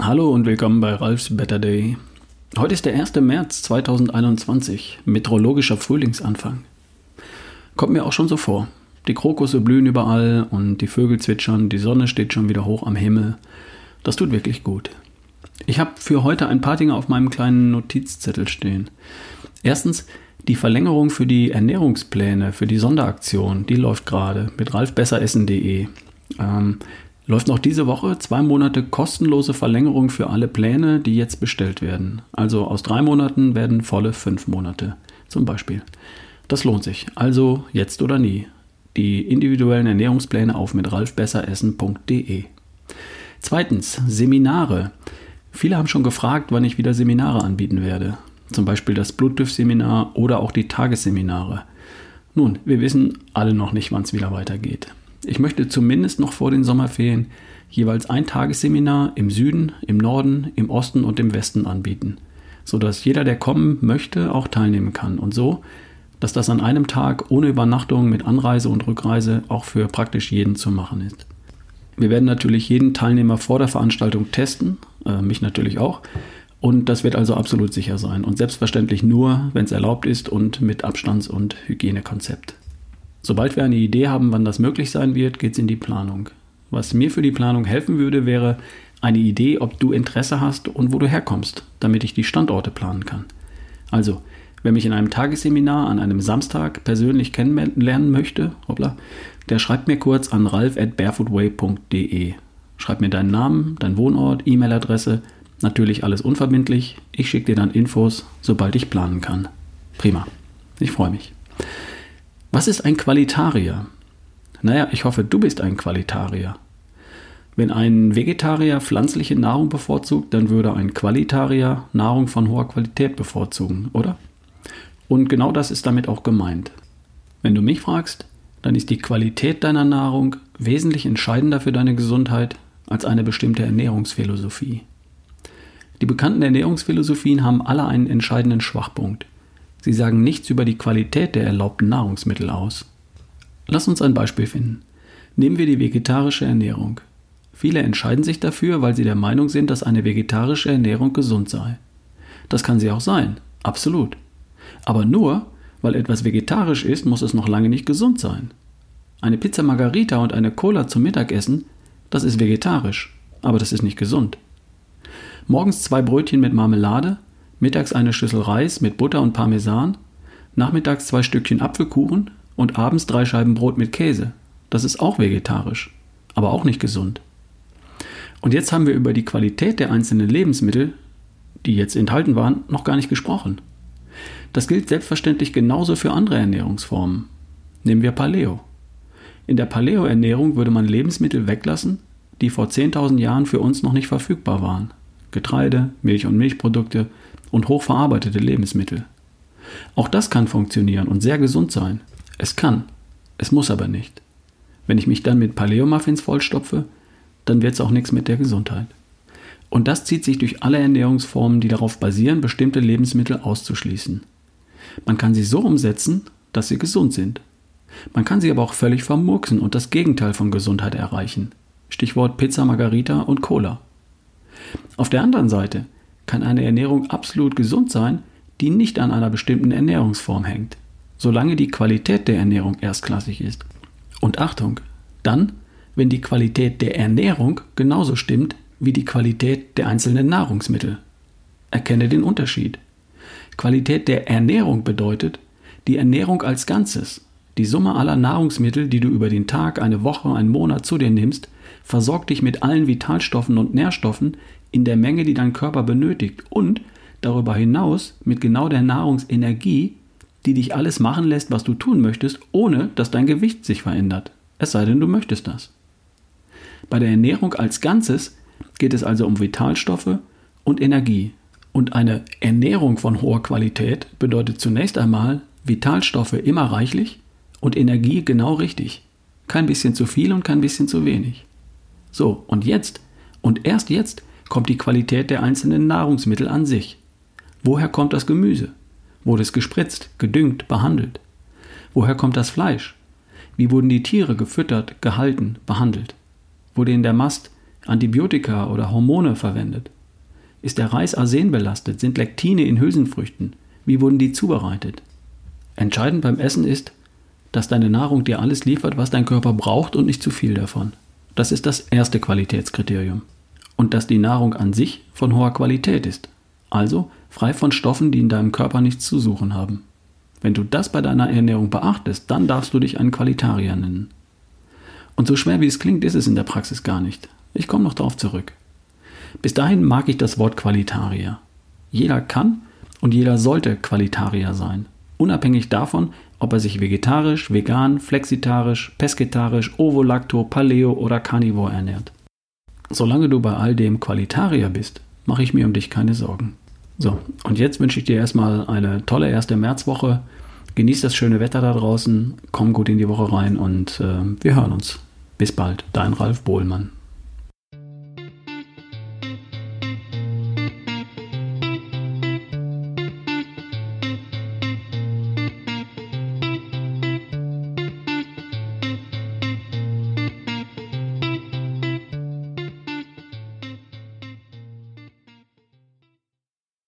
Hallo und willkommen bei Ralfs Better Day. Heute ist der 1. März 2021, meteorologischer Frühlingsanfang. Kommt mir auch schon so vor. Die Krokusse blühen überall und die Vögel zwitschern, die Sonne steht schon wieder hoch am Himmel. Das tut wirklich gut. Ich habe für heute ein paar Dinge auf meinem kleinen Notizzettel stehen. Erstens, die Verlängerung für die Ernährungspläne, für die Sonderaktion, die läuft gerade mit ralfbesseressen.de. Ähm, läuft noch diese Woche zwei Monate kostenlose Verlängerung für alle Pläne, die jetzt bestellt werden. Also aus drei Monaten werden volle fünf Monate zum Beispiel. Das lohnt sich. Also jetzt oder nie. Die individuellen Ernährungspläne auf mit ralfbesseressen.de. Zweitens, Seminare. Viele haben schon gefragt, wann ich wieder Seminare anbieten werde zum Beispiel das Blutdüff-Seminar oder auch die Tagesseminare. Nun, wir wissen alle noch nicht, wann es wieder weitergeht. Ich möchte zumindest noch vor den Sommerferien jeweils ein Tagesseminar im Süden, im Norden, im Osten und im Westen anbieten, sodass jeder, der kommen möchte, auch teilnehmen kann und so, dass das an einem Tag ohne Übernachtung mit Anreise und Rückreise auch für praktisch jeden zu machen ist. Wir werden natürlich jeden Teilnehmer vor der Veranstaltung testen, äh, mich natürlich auch, und das wird also absolut sicher sein. Und selbstverständlich nur, wenn es erlaubt ist und mit Abstands- und Hygienekonzept. Sobald wir eine Idee haben, wann das möglich sein wird, geht es in die Planung. Was mir für die Planung helfen würde, wäre eine Idee, ob du Interesse hast und wo du herkommst, damit ich die Standorte planen kann. Also, wer mich in einem Tagesseminar an einem Samstag persönlich kennenlernen möchte, hoppla, der schreibt mir kurz an ralf at barefootway.de. Schreib mir deinen Namen, deinen Wohnort, E-Mail-Adresse Natürlich alles unverbindlich. Ich schicke dir dann Infos, sobald ich planen kann. Prima. Ich freue mich. Was ist ein Qualitarier? Naja, ich hoffe, du bist ein Qualitarier. Wenn ein Vegetarier pflanzliche Nahrung bevorzugt, dann würde ein Qualitarier Nahrung von hoher Qualität bevorzugen, oder? Und genau das ist damit auch gemeint. Wenn du mich fragst, dann ist die Qualität deiner Nahrung wesentlich entscheidender für deine Gesundheit als eine bestimmte Ernährungsphilosophie. Die bekannten Ernährungsphilosophien haben alle einen entscheidenden Schwachpunkt. Sie sagen nichts über die Qualität der erlaubten Nahrungsmittel aus. Lass uns ein Beispiel finden. Nehmen wir die vegetarische Ernährung. Viele entscheiden sich dafür, weil sie der Meinung sind, dass eine vegetarische Ernährung gesund sei. Das kann sie auch sein, absolut. Aber nur, weil etwas vegetarisch ist, muss es noch lange nicht gesund sein. Eine Pizza Margarita und eine Cola zum Mittagessen, das ist vegetarisch, aber das ist nicht gesund. Morgens zwei Brötchen mit Marmelade, mittags eine Schüssel Reis mit Butter und Parmesan, nachmittags zwei Stückchen Apfelkuchen und abends drei Scheiben Brot mit Käse. Das ist auch vegetarisch, aber auch nicht gesund. Und jetzt haben wir über die Qualität der einzelnen Lebensmittel, die jetzt enthalten waren, noch gar nicht gesprochen. Das gilt selbstverständlich genauso für andere Ernährungsformen. Nehmen wir Paleo. In der Paleo-Ernährung würde man Lebensmittel weglassen, die vor 10.000 Jahren für uns noch nicht verfügbar waren. Getreide, Milch und Milchprodukte und hochverarbeitete Lebensmittel. Auch das kann funktionieren und sehr gesund sein. Es kann, es muss aber nicht. Wenn ich mich dann mit Paleo-Muffins vollstopfe, dann wird es auch nichts mit der Gesundheit. Und das zieht sich durch alle Ernährungsformen, die darauf basieren, bestimmte Lebensmittel auszuschließen. Man kann sie so umsetzen, dass sie gesund sind. Man kann sie aber auch völlig vermurksen und das Gegenteil von Gesundheit erreichen. Stichwort Pizza Margarita und Cola. Auf der anderen Seite kann eine Ernährung absolut gesund sein, die nicht an einer bestimmten Ernährungsform hängt, solange die Qualität der Ernährung erstklassig ist. Und Achtung, dann, wenn die Qualität der Ernährung genauso stimmt wie die Qualität der einzelnen Nahrungsmittel. Erkenne den Unterschied. Qualität der Ernährung bedeutet die Ernährung als Ganzes, die Summe aller Nahrungsmittel, die du über den Tag, eine Woche, einen Monat zu dir nimmst, versorgt dich mit allen Vitalstoffen und Nährstoffen in der Menge, die dein Körper benötigt und darüber hinaus mit genau der Nahrungsenergie, die dich alles machen lässt, was du tun möchtest, ohne dass dein Gewicht sich verändert. Es sei denn, du möchtest das. Bei der Ernährung als Ganzes geht es also um Vitalstoffe und Energie. Und eine Ernährung von hoher Qualität bedeutet zunächst einmal Vitalstoffe immer reichlich und Energie genau richtig. Kein bisschen zu viel und kein bisschen zu wenig. So, und jetzt, und erst jetzt, kommt die Qualität der einzelnen Nahrungsmittel an sich. Woher kommt das Gemüse? Wurde es gespritzt, gedüngt, behandelt? Woher kommt das Fleisch? Wie wurden die Tiere gefüttert, gehalten, behandelt? Wurde in der Mast Antibiotika oder Hormone verwendet? Ist der Reis arsenbelastet? Sind Lektine in Hülsenfrüchten? Wie wurden die zubereitet? Entscheidend beim Essen ist, dass deine Nahrung dir alles liefert, was dein Körper braucht und nicht zu viel davon. Das ist das erste Qualitätskriterium. Und dass die Nahrung an sich von hoher Qualität ist. Also frei von Stoffen, die in deinem Körper nichts zu suchen haben. Wenn du das bei deiner Ernährung beachtest, dann darfst du dich einen Qualitarier nennen. Und so schwer wie es klingt, ist es in der Praxis gar nicht. Ich komme noch darauf zurück. Bis dahin mag ich das Wort Qualitarier. Jeder kann und jeder sollte Qualitarier sein, unabhängig davon, ob er sich vegetarisch, vegan, flexitarisch, pesketarisch, ovolacto, paleo oder carnivor ernährt. Solange du bei all dem Qualitarier bist, mache ich mir um dich keine Sorgen. So, und jetzt wünsche ich dir erstmal eine tolle erste Märzwoche. Genieß das schöne Wetter da draußen, komm gut in die Woche rein und äh, wir hören uns. Bis bald, dein Ralf Bohlmann.